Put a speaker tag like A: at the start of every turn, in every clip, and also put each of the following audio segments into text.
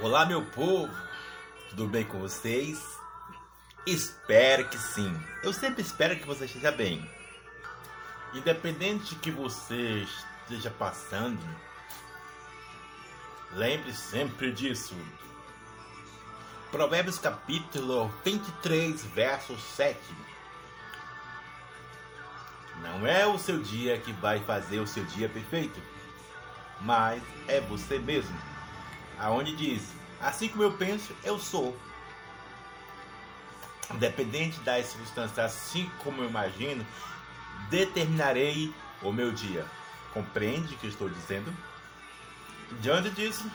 A: Olá, meu povo, tudo bem com vocês? Espero que sim. Eu sempre espero que você esteja bem. Independente de que você esteja passando, lembre sempre disso. Provérbios capítulo 23, verso 7. Não é o seu dia que vai fazer o seu dia perfeito, mas é você mesmo aonde diz: Assim como eu penso, eu sou. Independente das circunstâncias, assim como eu imagino, determinarei o meu dia. Compreende o que estou dizendo? Diante disso,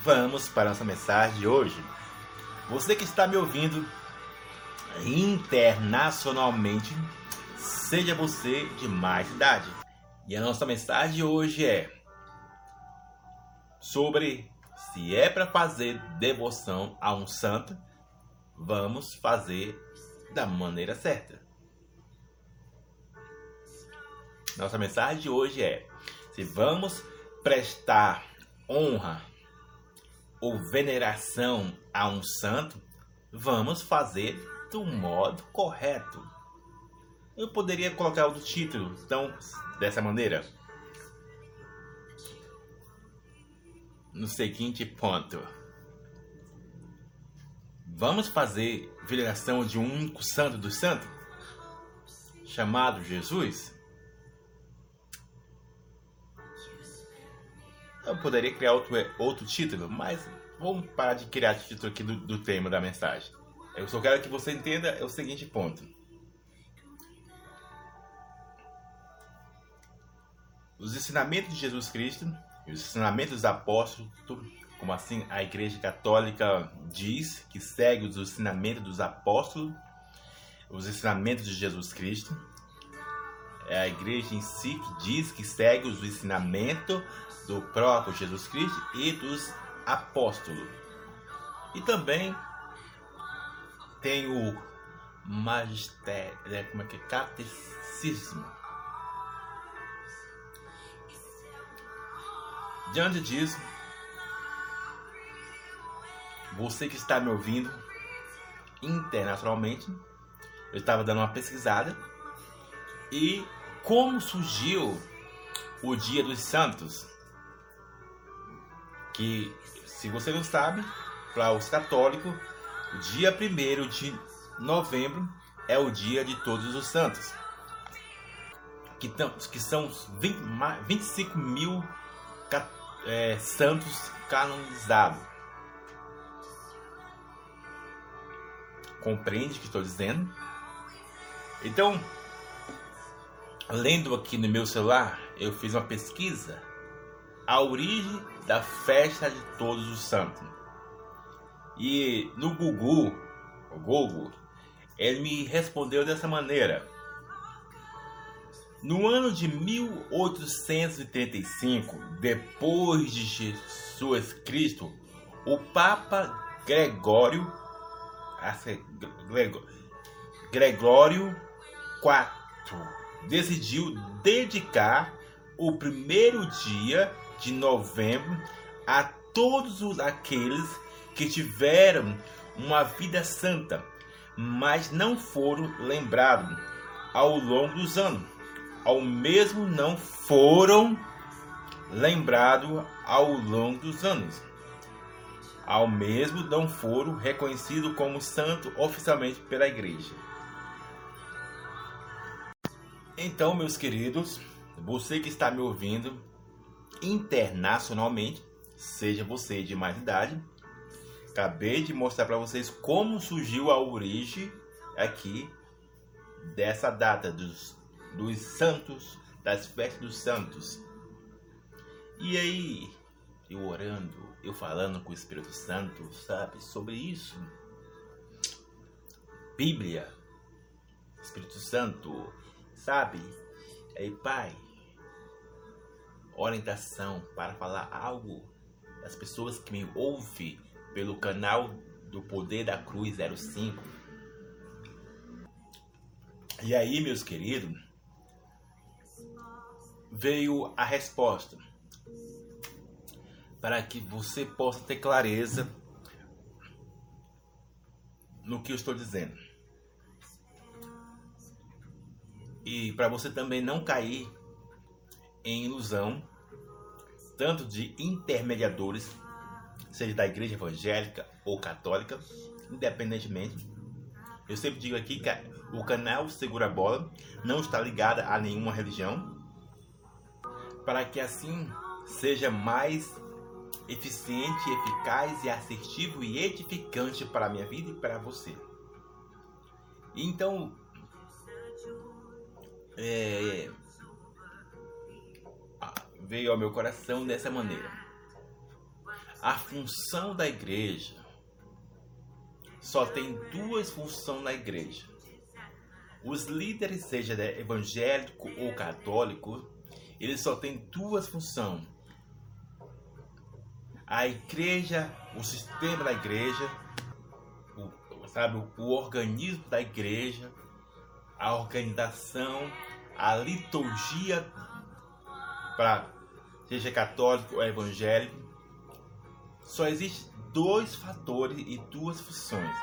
A: vamos para nossa mensagem de hoje. Você que está me ouvindo internacionalmente, seja você de mais idade. E a nossa mensagem de hoje é sobre se é para fazer devoção a um santo, vamos fazer da maneira certa. Nossa mensagem de hoje é: se vamos prestar honra ou veneração a um santo, vamos fazer do modo correto. Eu poderia colocar o título, então, dessa maneira. No seguinte ponto. Vamos fazer veneração de um único santo dos santos, chamado Jesus? Eu poderia criar outro, outro título, mas vamos parar de criar título aqui do, do tema da mensagem. Eu só quero que você entenda é o seguinte ponto. Os ensinamentos de Jesus Cristo os ensinamentos dos apóstolos, como assim a Igreja Católica diz, que segue os ensinamentos dos apóstolos, os ensinamentos de Jesus Cristo. É a igreja em si que diz que segue os ensinamentos do próprio Jesus Cristo e dos apóstolos. E também tem o magistério, né, como é que é? Catecismo Diante disso, você que está me ouvindo internacionalmente, eu estava dando uma pesquisada e como surgiu o Dia dos Santos, que se você não sabe, para os católicos, o dia 1 de novembro é o dia de todos os santos, que, que são 20, 25 mil católicos é, santos canonizados. Compreende o que estou dizendo? Então, lendo aqui no meu celular, eu fiz uma pesquisa. A origem da festa de todos os santos. E no Google, o Google, ele me respondeu dessa maneira. No ano de 1835, depois de Jesus Cristo, o Papa Gregório Gregório IV decidiu dedicar o primeiro dia de novembro a todos aqueles que tiveram uma vida santa, mas não foram lembrados ao longo dos anos ao mesmo não foram lembrados ao longo dos anos. Ao mesmo não foram reconhecidos como santo oficialmente pela igreja. Então, meus queridos, você que está me ouvindo internacionalmente, seja você de mais idade, acabei de mostrar para vocês como surgiu a origem aqui dessa data dos dos santos, das festas dos santos. E aí, eu orando, eu falando com o Espírito Santo, sabe, sobre isso. Bíblia, Espírito Santo, sabe? Aí, Pai, orientação para falar algo das pessoas que me ouvem pelo canal do Poder da Cruz 05. E aí, meus queridos, veio a resposta. para que você possa ter clareza no que eu estou dizendo. E para você também não cair em ilusão, tanto de intermediadores, seja da igreja evangélica ou católica, independentemente. Eu sempre digo aqui que o canal Segura Bola não está ligado a nenhuma religião, para que assim seja mais eficiente, eficaz e assertivo e edificante para a minha vida e para você. Então, é, veio ao meu coração dessa maneira. A função da igreja só tem duas funções na igreja. Os líderes, seja evangélico ou católico, eles só têm duas funções. A igreja, o sistema da igreja, o, sabe, o organismo da igreja, a organização, a liturgia para seja católico ou evangélico, só existe dois fatores e duas funções.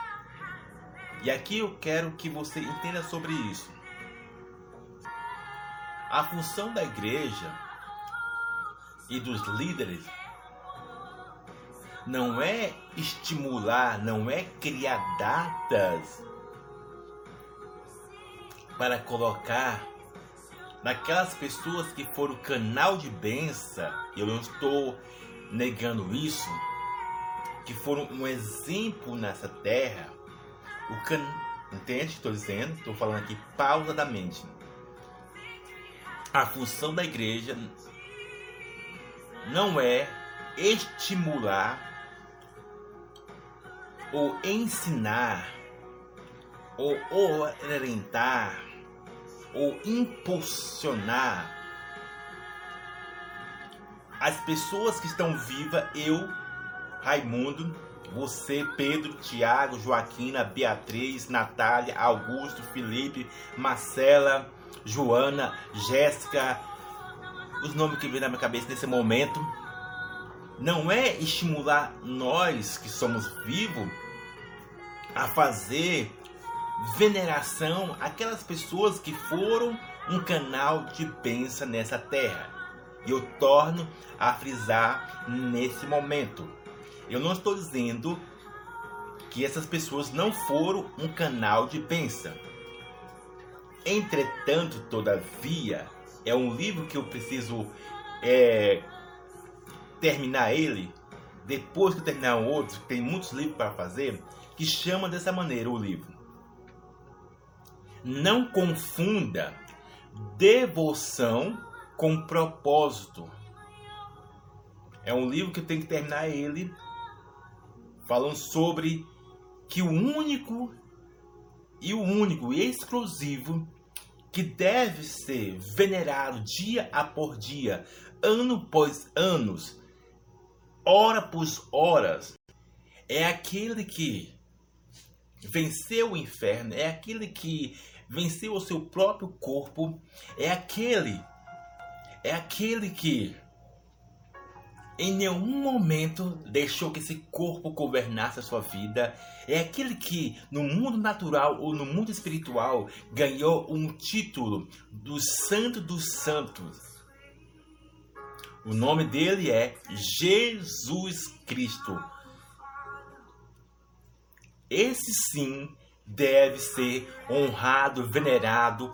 A: E aqui eu quero que você entenda sobre isso. A função da igreja e dos líderes não é estimular, não é criar datas para colocar naquelas pessoas que foram canal de benção, eu não estou negando isso, que foram um exemplo nessa terra, o can... entende estou dizendo? Estou falando aqui pausadamente. A função da igreja não é estimular ou ensinar ou orientar ou impulsionar as pessoas que estão vivas, eu, Raimundo, você, Pedro, Tiago, Joaquina, Beatriz, Natália, Augusto, Felipe, Marcela, Joana, Jéssica, os nomes que vêm na minha cabeça nesse momento, não é estimular nós que somos vivos a fazer veneração àquelas pessoas que foram um canal de bênção nessa terra. E eu torno a frisar nesse momento. Eu não estou dizendo que essas pessoas não foram um canal de bênção. Entretanto, todavia, é um livro que eu preciso é, terminar ele. Depois que terminar o outro, tem muitos livros para fazer, que chama dessa maneira o livro não confunda devoção com propósito. É um livro que tem que terminar ele falando sobre que o único e o único e exclusivo que deve ser venerado dia após dia, ano após anos, hora após horas, é aquele que venceu o inferno, é aquele que venceu o seu próprio corpo, é aquele, é aquele que em nenhum momento deixou que esse corpo governasse a sua vida. É aquele que, no mundo natural ou no mundo espiritual, ganhou um título do Santo dos Santos. O nome dele é Jesus Cristo. Esse sim deve ser honrado, venerado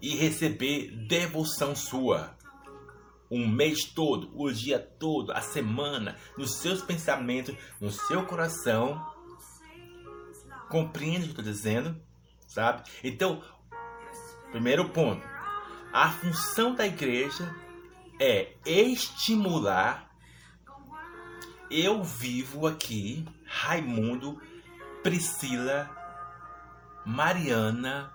A: e receber devoção sua. Um mês todo, o dia todo, a semana, nos seus pensamentos, no seu coração. Compreende o que eu estou dizendo? Sabe? Então, primeiro ponto. A função da igreja é estimular eu vivo aqui, Raimundo, Priscila, Mariana,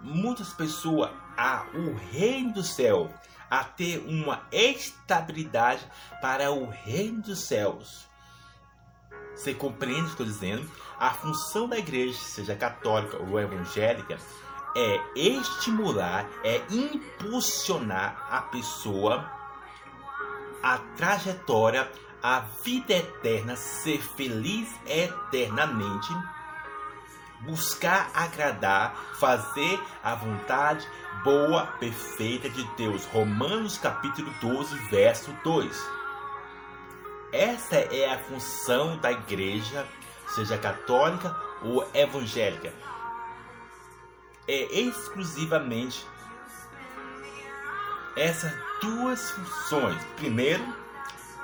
A: muitas pessoas a o reino do céu, a ter uma estabilidade para o reino dos céus. Você compreende o que estou dizendo? A função da igreja, seja católica ou evangélica, é estimular, é impulsionar a pessoa a trajetória, a vida eterna, ser feliz eternamente, buscar agradar, fazer a vontade boa, perfeita de Deus. Romanos capítulo 12, verso 2. Essa é a função da igreja, seja católica ou evangélica é exclusivamente essas duas funções. Primeiro,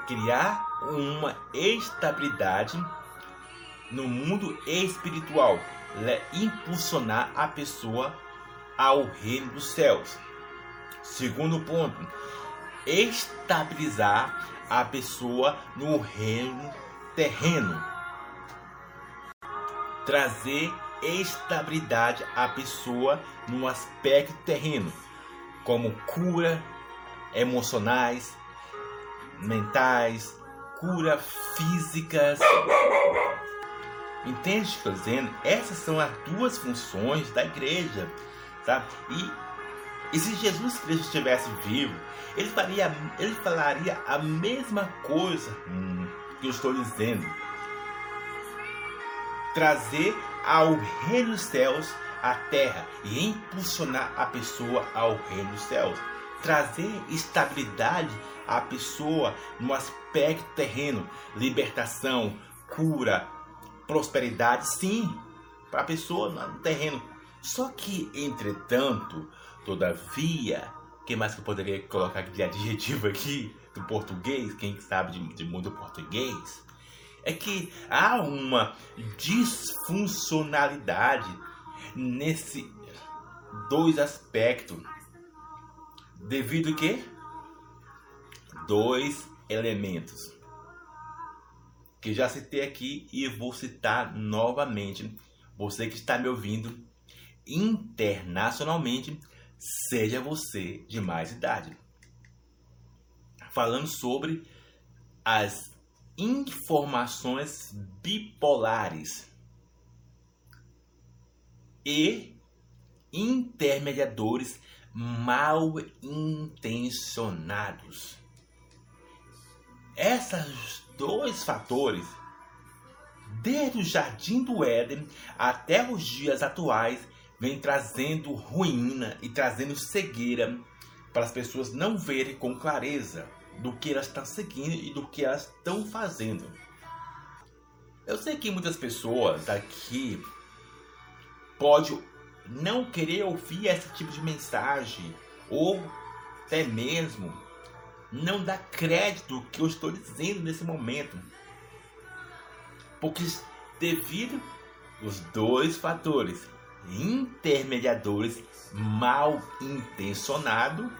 A: criar uma estabilidade no mundo espiritual, impulsionar a pessoa ao reino dos céus. Segundo ponto, estabilizar a pessoa no reino terreno. Trazer estabilidade à pessoa no aspecto terreno, como cura emocionais, mentais, cura físicas. Entende o que estou dizendo? Essas são as duas funções da igreja, sabe? E, e se Jesus Cristo estivesse vivo, ele, faria, ele falaria a mesma coisa que eu estou dizendo. Trazer ao reino dos céus à terra e impulsionar a pessoa ao reino dos céus. Trazer estabilidade à pessoa no aspecto terreno, libertação, cura, prosperidade, sim, para a pessoa no terreno. Só que, entretanto, todavia, que mais que eu poderia colocar de adjetivo aqui do português? Quem sabe de, de mundo português? é que há uma disfuncionalidade nesse dois aspectos. Devido a quê? Dois elementos que já citei aqui e vou citar novamente. Você que está me ouvindo internacionalmente, seja você de mais idade. Falando sobre as informações bipolares e intermediadores mal intencionados. Esses dois fatores, desde o jardim do Éden até os dias atuais, vem trazendo ruína e trazendo cegueira para as pessoas não verem com clareza do que elas estão seguindo e do que elas estão fazendo. Eu sei que muitas pessoas aqui pode não querer ouvir esse tipo de mensagem ou até mesmo não dar crédito ao que eu estou dizendo nesse momento. Porque devido os dois fatores intermediadores mal intencionados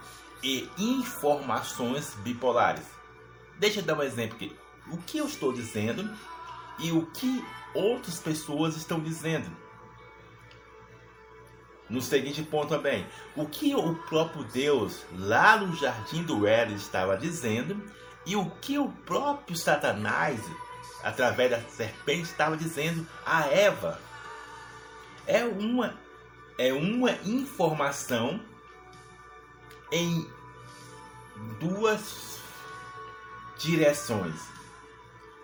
A: e informações bipolares. Deixa eu dar um exemplo aqui. O que eu estou dizendo e o que outras pessoas estão dizendo. No seguinte ponto também, o que o próprio Deus lá no jardim do Éden estava dizendo e o que o próprio Satanás, através da serpente, estava dizendo a Eva. É uma é uma informação em duas direções.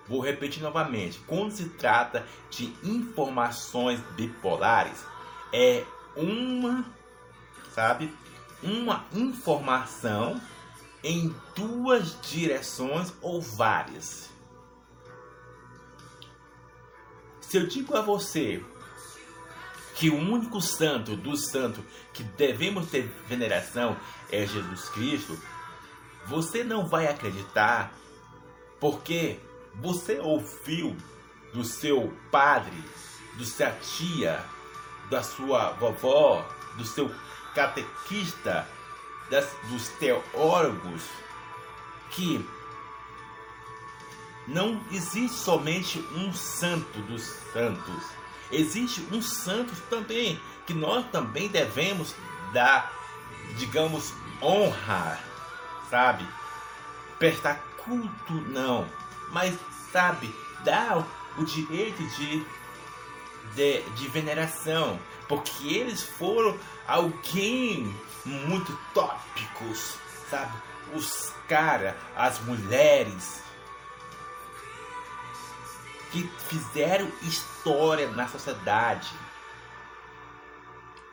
A: Vou repetir novamente. Quando se trata de informações bipolares, é uma, sabe, uma informação em duas direções ou várias. Se eu digo a você que o único santo dos santos que devemos ter veneração é Jesus Cristo, você não vai acreditar porque você ouviu do seu padre, do sua tia, da sua vovó, do seu catequista, das, dos teólogos, que não existe somente um santo dos santos existe um santo também que nós também devemos dar, digamos, honra, sabe? Prestar culto, não, mas sabe, dar o direito de de, de veneração, porque eles foram alguém muito tópicos, sabe? Os caras, as mulheres que fizeram história na sociedade.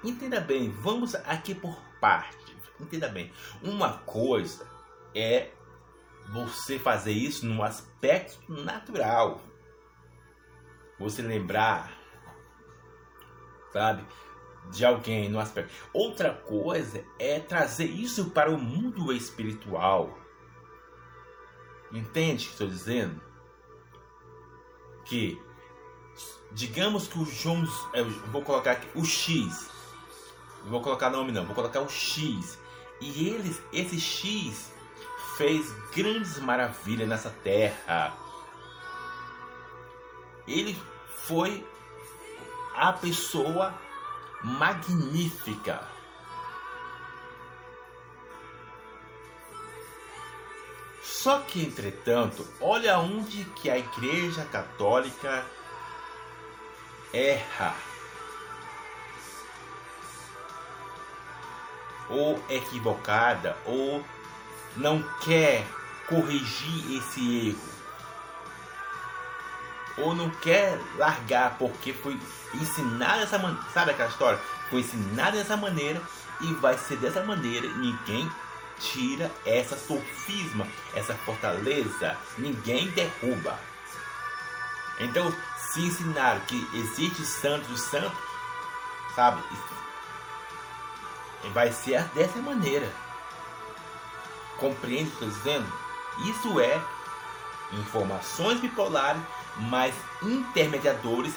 A: Entenda bem, vamos aqui por partes. Entenda bem, uma coisa é você fazer isso no aspecto natural. Você lembrar, sabe, de alguém no aspecto. Outra coisa é trazer isso para o mundo espiritual. Entende o que estou dizendo? Que, digamos que o Jones, eu vou colocar aqui o X, vou colocar nome não, vou colocar o X. E eles, esse X fez grandes maravilhas nessa terra. Ele foi a pessoa magnífica. Só que, entretanto, olha onde que a Igreja Católica erra. Ou equivocada, ou não quer corrigir esse erro ou não quer largar porque foi ensinado dessa maneira, sabe aquela história? Foi ensinado dessa maneira e vai ser dessa maneira. Ninguém tira essa sofisma, essa fortaleza, ninguém derruba. Então, se ensinaram que existe santo do santo, sabe? Vai ser dessa maneira. Compreende o que eu estou dizendo? Isso é informações bipolares mas intermediadores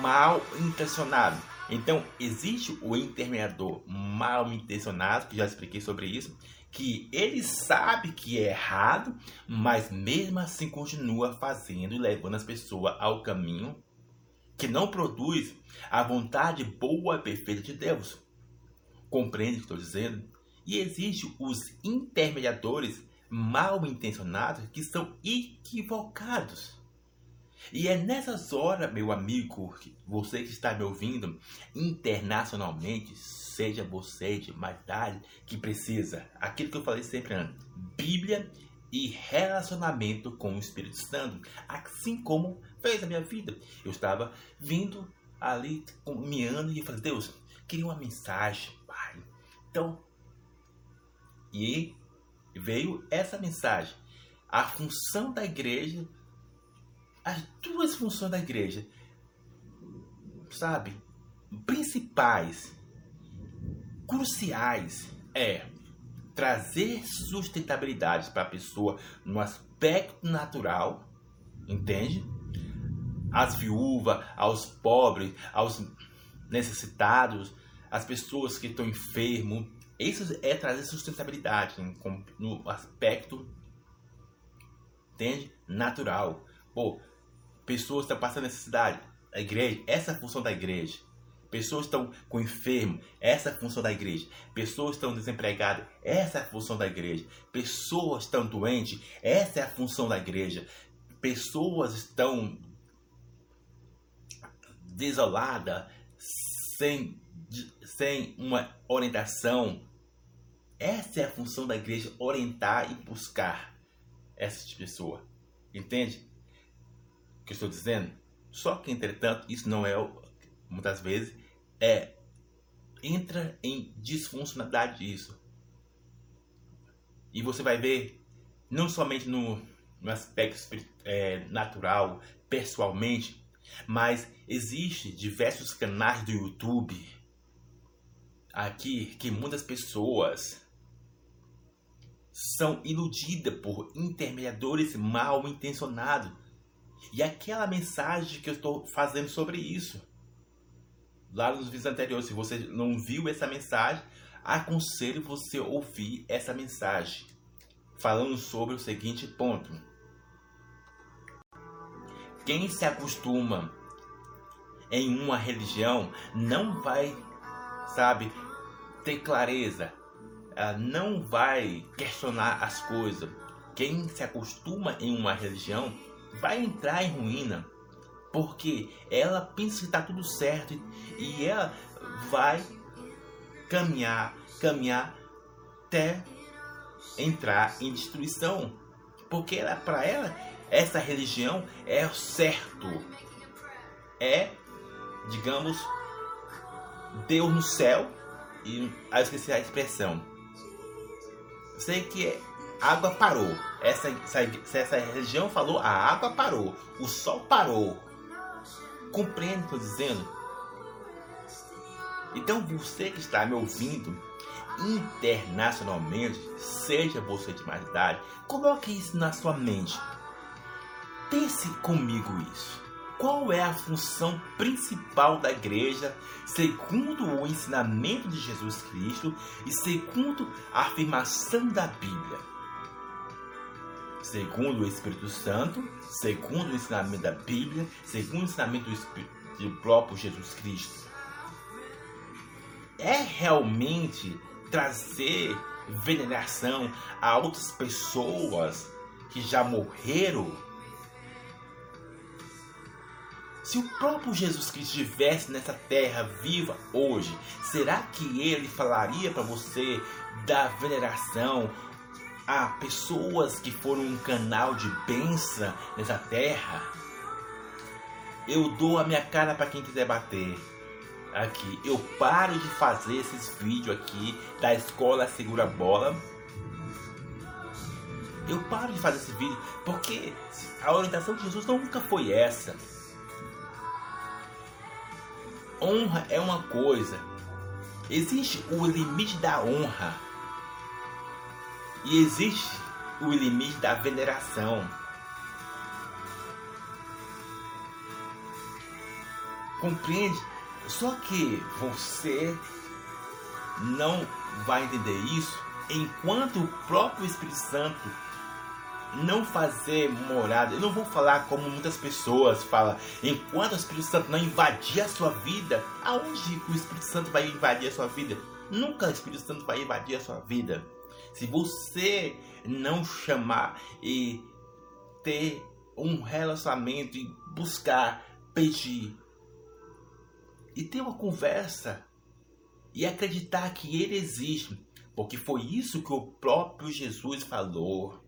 A: mal intencionados. Então, existe o intermediador mal intencionado, que já expliquei sobre isso, que ele sabe que é errado, mas mesmo assim continua fazendo e levando as pessoas ao caminho que não produz a vontade boa e perfeita de Deus. Compreende o que estou dizendo? E existe os intermediadores mal intencionados que são equivocados. E é nessas horas, meu amigo, você que está me ouvindo internacionalmente, seja você de mais idade, que precisa, aquilo que eu falei sempre antes, Bíblia e relacionamento com o Espírito Santo, assim como fez a minha vida. Eu estava vindo ali, caminhando e falei, Deus, queria uma mensagem, Pai. Então, e veio essa mensagem. A função da igreja as duas funções da igreja, sabe, principais, cruciais, é trazer sustentabilidade para a pessoa no aspecto natural, entende? As viúvas, aos pobres, aos necessitados, as pessoas que estão enfermos. Isso é trazer sustentabilidade no aspecto, entende? Natural. Pô, Pessoas estão passando necessidade. A igreja, essa é a função da igreja. Pessoas estão com enfermo, essa é a função da igreja. Pessoas estão desempregadas, essa é a função da igreja. Pessoas estão doentes, essa é a função da igreja. Pessoas estão desoladas, sem, sem uma orientação. Essa é a função da igreja, orientar e buscar essas pessoas. Entende? Que estou dizendo? Só que, entretanto, isso não é, muitas vezes, é entra em disfuncionalidade isso. E você vai ver, não somente no, no aspecto é, natural, pessoalmente, mas existe diversos canais do YouTube aqui que muitas pessoas são iludidas por intermediadores mal intencionados e aquela mensagem que eu estou fazendo sobre isso. Lá nos vídeos anteriores, se você não viu essa mensagem, aconselho você ouvir essa mensagem. Falando sobre o seguinte ponto. Quem se acostuma em uma religião não vai, sabe, ter clareza, não vai questionar as coisas. Quem se acostuma em uma religião vai entrar em ruína. Porque ela pensa que está tudo certo e ela vai caminhar, caminhar até entrar em destruição. Porque ela, para ela, essa religião é o certo. É, digamos, Deus no céu. E aí eu esqueci a expressão. Sei que a água parou. Essa, essa, essa religião falou, a água parou. O sol parou. Compreende o que eu estou dizendo? Então você que está me ouvindo internacionalmente, seja você de mais idade, coloque isso na sua mente. Pense comigo isso. Qual é a função principal da igreja segundo o ensinamento de Jesus Cristo e segundo a afirmação da Bíblia? Segundo o Espírito Santo, segundo o ensinamento da Bíblia, segundo o ensinamento do, Espírito, do próprio Jesus Cristo. É realmente trazer veneração a outras pessoas que já morreram se o próprio Jesus Cristo estivesse nessa terra viva hoje, será que ele falaria para você da veneração a pessoas que foram um canal de bênção nessa terra? Eu dou a minha cara para quem quiser bater. Aqui, eu paro de fazer esses vídeos aqui da escola Segura Bola. Eu paro de fazer esse vídeo porque a orientação de Jesus nunca foi essa honra é uma coisa. Existe o limite da honra. E existe o limite da veneração. Compreende? Só que você não vai entender isso enquanto o próprio Espírito Santo não fazer morada. Eu não vou falar como muitas pessoas falam, enquanto o Espírito Santo não invadir a sua vida, aonde o Espírito Santo vai invadir a sua vida? Nunca o Espírito Santo vai invadir a sua vida. Se você não chamar e ter um relacionamento e buscar, pedir e ter uma conversa e acreditar que ele existe, porque foi isso que o próprio Jesus falou.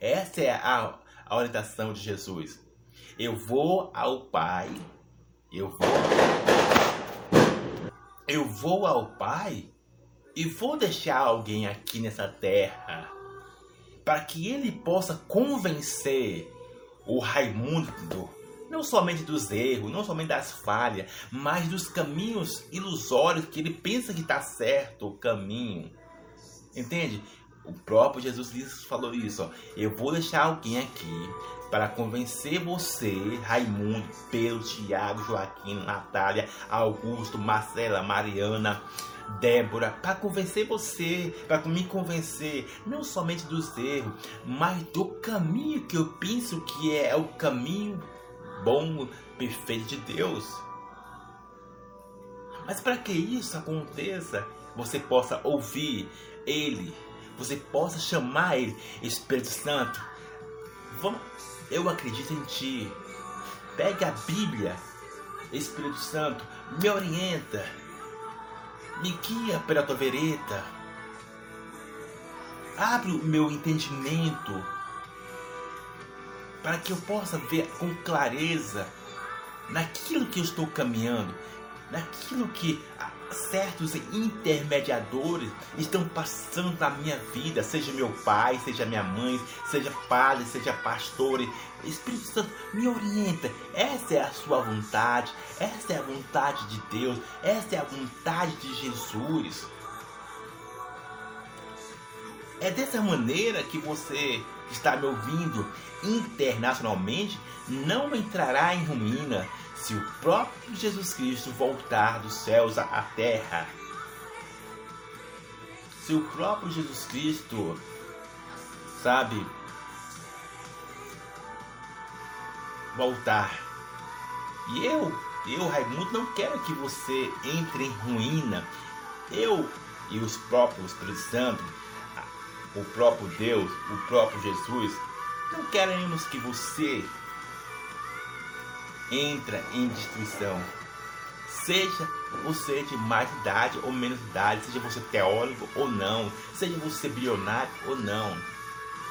A: Essa é a, a orientação de Jesus. Eu vou ao Pai, eu vou, eu vou ao Pai e vou deixar alguém aqui nessa terra para que ele possa convencer o Raimundo não somente dos erros, não somente das falhas, mas dos caminhos ilusórios que ele pensa que está certo o caminho. Entende? O próprio Jesus falou isso. Ó. Eu vou deixar alguém aqui para convencer você, Raimundo, Pedro, Tiago, Joaquim, Natália, Augusto, Marcela, Mariana, Débora, para convencer você, para me convencer, não somente dos erros, mas do caminho que eu penso que é o caminho bom, perfeito de Deus. Mas para que isso aconteça, você possa ouvir Ele você possa chamar Ele Espírito Santo. Vamos, eu acredito em Ti. Pega a Bíblia, Espírito Santo, me orienta, me guia pela tua vereda. Abre o meu entendimento para que eu possa ver com clareza naquilo que eu estou caminhando, naquilo que certos intermediadores estão passando na minha vida, seja meu pai, seja minha mãe, seja padre, seja pastor. Espírito Santo me orienta. Essa é a sua vontade, essa é a vontade de Deus, essa é a vontade de Jesus. É dessa maneira que você está me ouvindo internacionalmente não entrará em ruína se o próprio Jesus Cristo voltar dos céus à terra. Se o próprio Jesus Cristo, sabe, voltar. E eu, eu, Raimundo, não quero que você entre em ruína. Eu e os próprios Espírito o próprio Deus, o próprio Jesus, não queremos que você entra em destruição. Seja você de mais idade ou menos idade, seja você teólogo ou não, seja você bilionário ou não.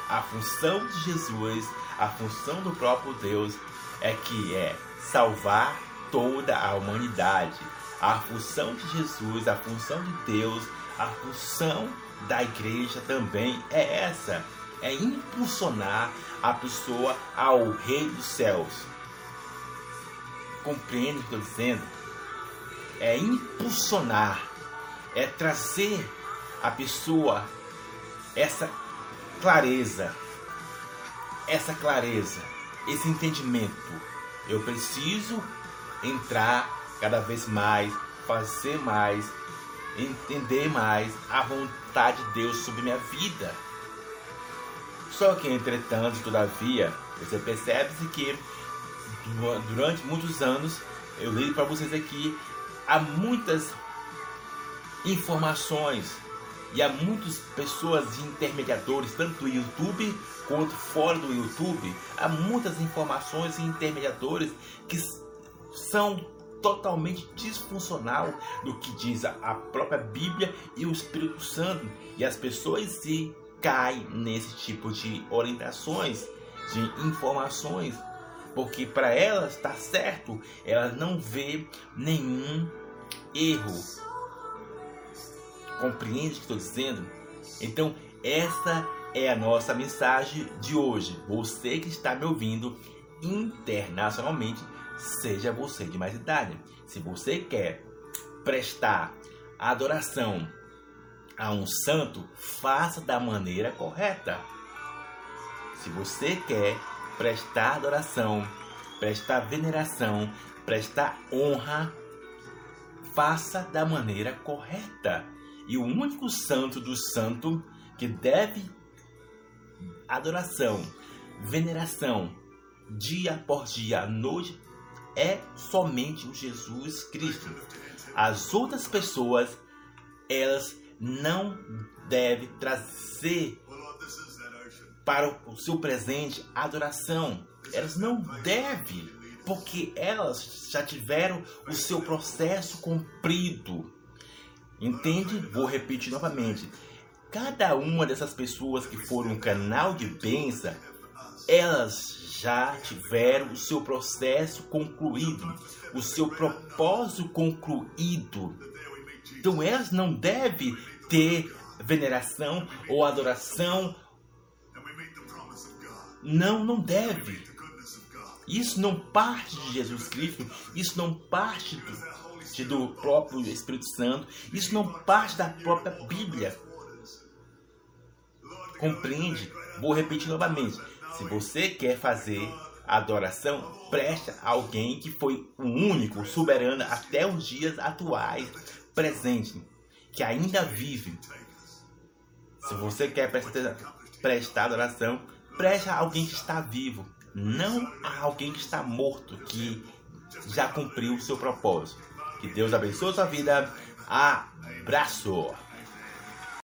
A: A função de Jesus, a função do próprio Deus é que é salvar toda a humanidade. A função de Jesus, a função de Deus, a função da igreja também é essa: é impulsionar a pessoa ao Rei dos Céus. Compreende o que estou dizendo? É impulsionar, é trazer a pessoa essa clareza, essa clareza, esse entendimento. Eu preciso entrar cada vez mais, fazer mais, entender mais a vontade de Deus sobre minha vida. Só que, entretanto, todavia, você percebe que durante muitos anos, eu li para vocês aqui, há muitas informações e há muitas pessoas intermediadores, tanto do YouTube quanto fora do YouTube. Há muitas informações e intermediadores que são totalmente disfuncional do que diz a própria Bíblia e o Espírito Santo. E as pessoas se caem nesse tipo de orientações, de informações, porque para elas está certo, elas não vê nenhum erro. Compreende o que estou dizendo? Então, essa é a nossa mensagem de hoje. Você que está me ouvindo internacionalmente, seja você de mais idade. Se você quer prestar adoração a um santo, faça da maneira correta. Se você quer prestar adoração, prestar veneração, prestar honra, faça da maneira correta. E o único santo do santo que deve adoração, veneração, dia por dia, noite é somente o Jesus Cristo. As outras pessoas, elas não devem trazer para o seu presente adoração. Elas não devem, porque elas já tiveram o seu processo cumprido. Entende? Vou repetir novamente. Cada uma dessas pessoas que foram um canal de bênção, elas já tiveram o seu processo concluído, o seu propósito concluído. Então elas não devem ter veneração ou adoração. Não, não deve. Isso não parte de Jesus Cristo, isso não parte do, do próprio Espírito Santo, isso não parte da própria Bíblia. Compreende? Vou repetir novamente. Se você quer fazer adoração, preste a alguém que foi o único, soberano até os dias atuais, presente, que ainda vive. Se você quer prestar, prestar adoração, preste a alguém que está vivo, não a alguém que está morto, que já cumpriu o seu propósito. Que Deus abençoe a sua vida. Abraço!